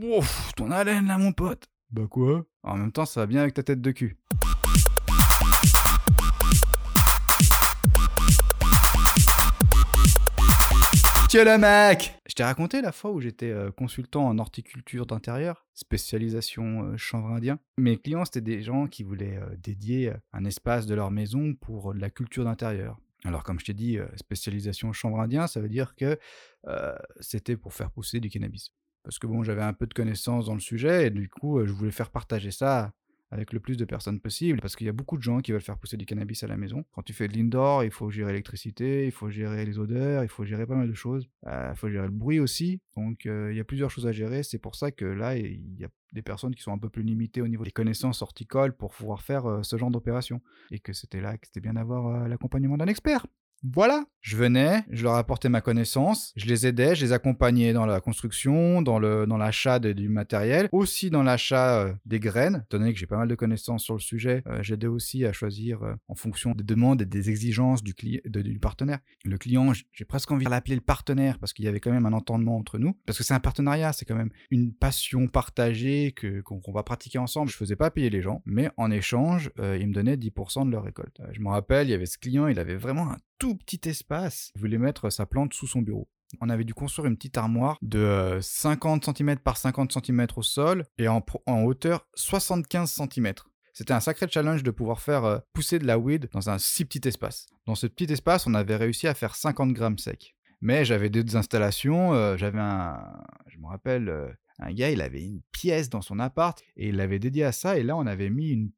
Ouf, ton haleine là, mon pote. Bah quoi? En même temps, ça va bien avec ta tête de cul. Tiens le mec Je t'ai raconté la fois où j'étais euh, consultant en horticulture d'intérieur, spécialisation euh, chanvre indien. Mes clients, c'était des gens qui voulaient euh, dédier un espace de leur maison pour de la culture d'intérieur. Alors, comme je t'ai dit, spécialisation chanvre indien, ça veut dire que c'était pour faire pousser du cannabis. Parce que bon, j'avais un peu de connaissances dans le sujet et du coup, je voulais faire partager ça avec le plus de personnes possible, parce qu'il y a beaucoup de gens qui veulent faire pousser du cannabis à la maison. Quand tu fais de l'indoor, il faut gérer l'électricité, il faut gérer les odeurs, il faut gérer pas mal de choses. Il faut gérer le bruit aussi. Donc il y a plusieurs choses à gérer. C'est pour ça que là, il y a des personnes qui sont un peu plus limitées au niveau des connaissances horticoles pour pouvoir faire ce genre d'opération. Et que c'était là que c'était bien d'avoir l'accompagnement d'un expert. Voilà, je venais, je leur apportais ma connaissance, je les aidais, je les accompagnais dans la construction, dans dans l'achat du matériel, aussi dans l'achat euh, des graines. Étant donné que j'ai pas mal de connaissances sur le sujet, euh, j'aidais aussi à choisir euh, en fonction des demandes et des exigences du, du partenaire. Le client, j'ai presque envie de l'appeler le partenaire parce qu'il y avait quand même un entendement entre nous, parce que c'est un partenariat, c'est quand même une passion partagée qu'on va pratiquer ensemble. Je faisais pas payer les gens, mais en échange, ils me donnaient 10% de leur récolte. je me rappelle, il y avait ce client, il avait vraiment un tout petit espace. Il voulait mettre sa plante sous son bureau. On avait dû construire une petite armoire de 50 cm par 50 cm au sol et en, hauteur 75 cm. C'était un sacré challenge de pouvoir faire euh, pousser de la weed dans un si petit espace. Dans ce petit espace, on avait réussi à faire 50 grammes secs. Mais j'avais d'autres installations, euh, j'avais un... Je me rappelle, euh, un gars, il avait une pièce dans son appart et il l'avait dédié à ça et là on avait mis une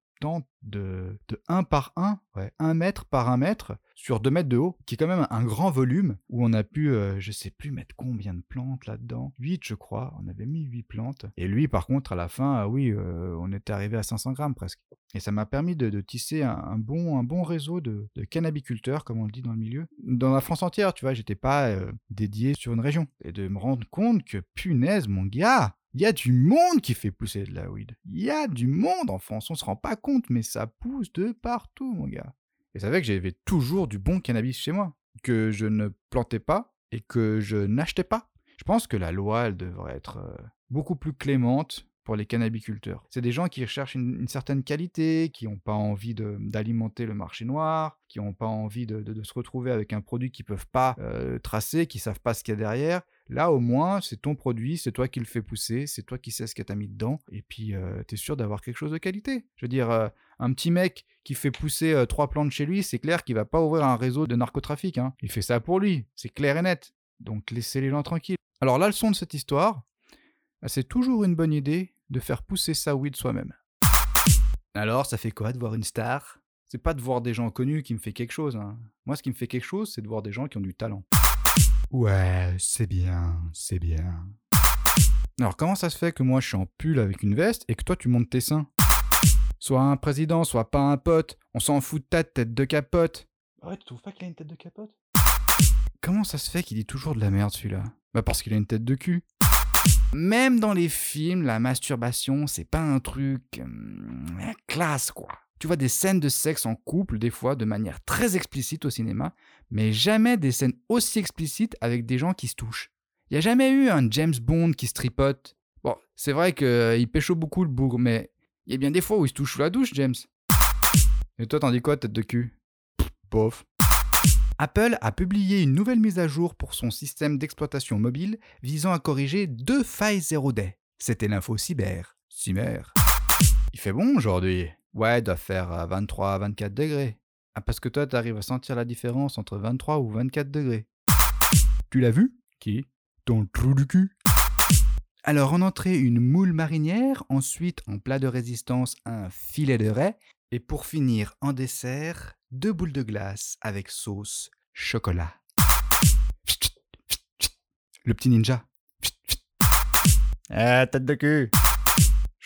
de, de 1 par 1, ouais, 1 mètre par 1 mètre, sur 2 mètres de haut, qui est quand même un grand volume, où on a pu, euh, je sais plus mettre combien de plantes là-dedans, 8 je crois, on avait mis 8 plantes. Et lui par contre à la fin, ah oui, euh, on était arrivé à 500 grammes presque. Et ça m'a permis de, tisser un, bon, un bon réseau de, cannabiculteurs, comme on le dit dans le milieu. Dans la France entière, tu vois, j'étais pas euh, dédié sur une région. Et de me rendre compte que, punaise, mon gars, il y a du monde qui fait pousser de la weed. Il y a du monde en France, on se rend pas compte, mais ça pousse de partout, mon gars. Et ça fait que j'avais toujours du bon cannabis chez moi, que je ne plantais pas et que je n'achetais pas. Je pense que la loi, elle devrait être euh, beaucoup plus clémente pour les cannabiculteurs. C'est des gens qui recherchent une, certaine qualité, qui n'ont pas envie d'alimenter le marché noir, qui n'ont pas envie de, se retrouver avec un produit qu'ils ne peuvent pas euh, tracer, qui ne savent pas ce qu'il y a derrière. Là, au moins, c'est ton produit, c'est toi qui le fais pousser, c'est toi qui sais ce que tu as mis dedans, et puis euh, tu es sûr d'avoir quelque chose de qualité. Je veux dire, euh, un petit mec qui fait pousser euh, trois plantes chez lui, c'est clair qu'il va pas ouvrir un réseau de narcotrafic. Hein. Il fait ça pour lui, c'est clair et net. Donc laissez les gens tranquilles. Alors la leçon de cette histoire, bah, c'est toujours une bonne idée de faire pousser sa weed soi-même. Alors, ça fait quoi de voir une star? C'est pas de voir des gens connus qui me fait quelque chose. Hein. Moi, ce qui me fait quelque chose, c'est de voir des gens qui ont du talent. Ouais, c'est bien, c'est bien. Alors comment ça se fait que moi je suis en pull avec une veste et que toi tu montes tes seins? Soit un président, soit pas un pote, on s'en fout de ta tête de capote. Ouais, tu trouves pas qu'il a une tête de capote? Comment ça se fait qu'il dit toujours de la merde celui-là? Bah parce qu'il a une tête de cul. Même dans les films, la masturbation, c'est pas un truc... Hum, classe quoi. Tu vois des scènes de sexe en couple, des fois, de manière très explicite au cinéma, mais jamais des scènes aussi explicites avec des gens qui se touchent. Il n'y a jamais eu un James Bond qui se tripote. Bon, c'est vrai qu'il euh, pêche beaucoup le bougre, mais il y a bien des fois où il se touche sous la douche, James. Et toi, t'en dis quoi, tête de cul? Pof. Apple a publié une nouvelle mise à jour pour son système d'exploitation mobile visant à corriger deux failles 0day. C'était l'info cyber. Cyber. Il fait bon aujourd'hui. Ouais, doit faire 23 à 24 degrés. Ah, parce que toi, t'arrives à sentir la différence entre 23 ou 24 degrés. Tu l'as vu? Qui? Ton trou du cul Alors, en entrée, une moule marinière, ensuite, en plat de résistance, un filet de raie, et pour finir, en dessert, deux boules de glace avec sauce chocolat. Le petit ninja. Ah, tête de cul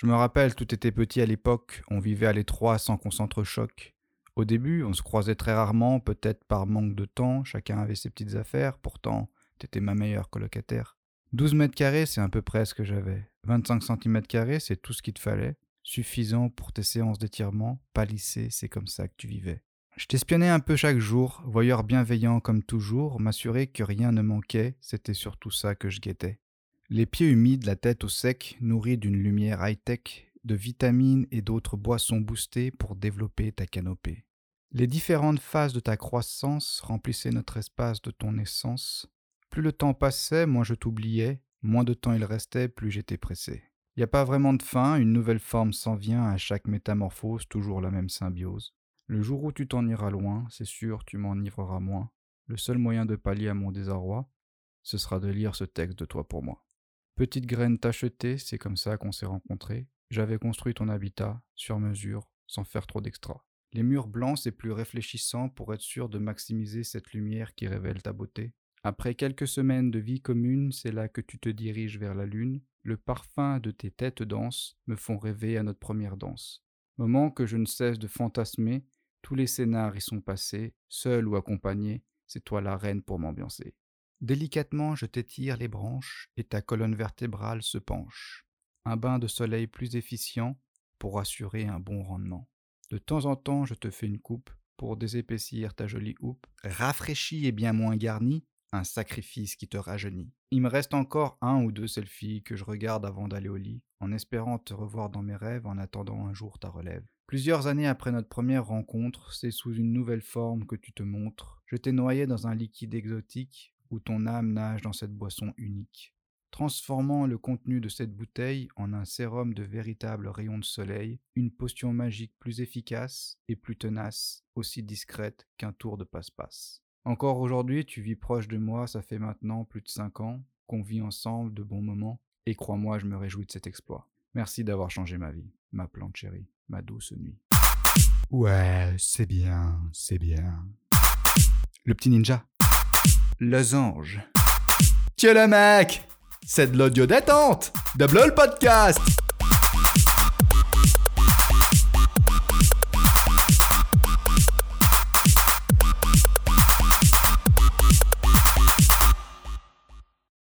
je me rappelle, tout était petit à l'époque, on vivait à l'étroit sans qu'on s'entrechoque. Au début, on se croisait très rarement, peut-être par manque de temps, chacun avait ses petites affaires, pourtant, t'étais ma meilleure colocataire. 12 mètres carrés, c'est un peu près ce que j'avais. 25 cm carrés, c'est tout ce qu'il te fallait. Suffisant pour tes séances d'étirement, palissé, c'est comme ça que tu vivais. Je t'espionnais un peu chaque jour, voyeur bienveillant comme toujours, m'assurer que rien ne manquait, c'était surtout ça que je guettais. Les pieds humides, la tête au sec, nourris d'une lumière high-tech, de vitamines et d'autres boissons boostées pour développer ta canopée. Les différentes phases de ta croissance remplissaient notre espace de ton essence. Plus le temps passait, moins je t'oubliais, moins de temps il restait, plus j'étais pressé. Il n'y a pas vraiment de fin, une nouvelle forme s'en vient à chaque métamorphose, toujours la même symbiose. Le jour où tu t'en iras loin, c'est sûr, tu m'enivreras moins. Le seul moyen de pallier à mon désarroi, ce sera de lire ce texte de toi pour moi. Petite graine tachetée, c'est comme ça qu'on s'est rencontrés. J'avais construit ton habitat, sur mesure, sans faire trop d'extra. Les murs blancs, c'est plus réfléchissant pour être sûr de maximiser cette lumière qui révèle ta beauté. Après quelques semaines de vie commune, c'est là que tu te diriges vers la lune. Le parfum de tes têtes danses me font rêver à notre première danse. Moment que je ne cesse de fantasmer, tous les scénars y sont passés, seul ou accompagné, c'est toi la reine pour m'ambiancer. Délicatement, je t'étire les branches et ta colonne vertébrale se penche. Un bain de soleil plus efficient pour assurer un bon rendement. De temps en temps, je te fais une coupe pour désépaissir ta jolie houppe, rafraîchie et bien moins garnie, un sacrifice qui te rajeunit. Il me reste encore un ou deux selfies que je regarde avant d'aller au lit, en espérant te revoir dans mes rêves en attendant un jour ta relève. Plusieurs années après notre première rencontre, c'est sous une nouvelle forme que tu te montres. Je t'ai noyé dans un liquide exotique où ton âme nage dans cette boisson unique transformant le contenu de cette bouteille en un sérum de véritables rayons de soleil, une potion magique plus efficace et plus tenace, aussi discrète qu'un tour de passe-passe. Encore aujourd'hui, tu vis proche de moi, ça fait maintenant plus de cinq ans qu'on vit ensemble de bons moments, et crois-moi, je me réjouis de cet exploit. Merci d'avoir changé ma vie, ma plante chérie, ma douce nuit. Ouais, c'est bien, c'est bien. Le petit ninja. Losange. Tiens le mec c'est de l'audio détente de le podcast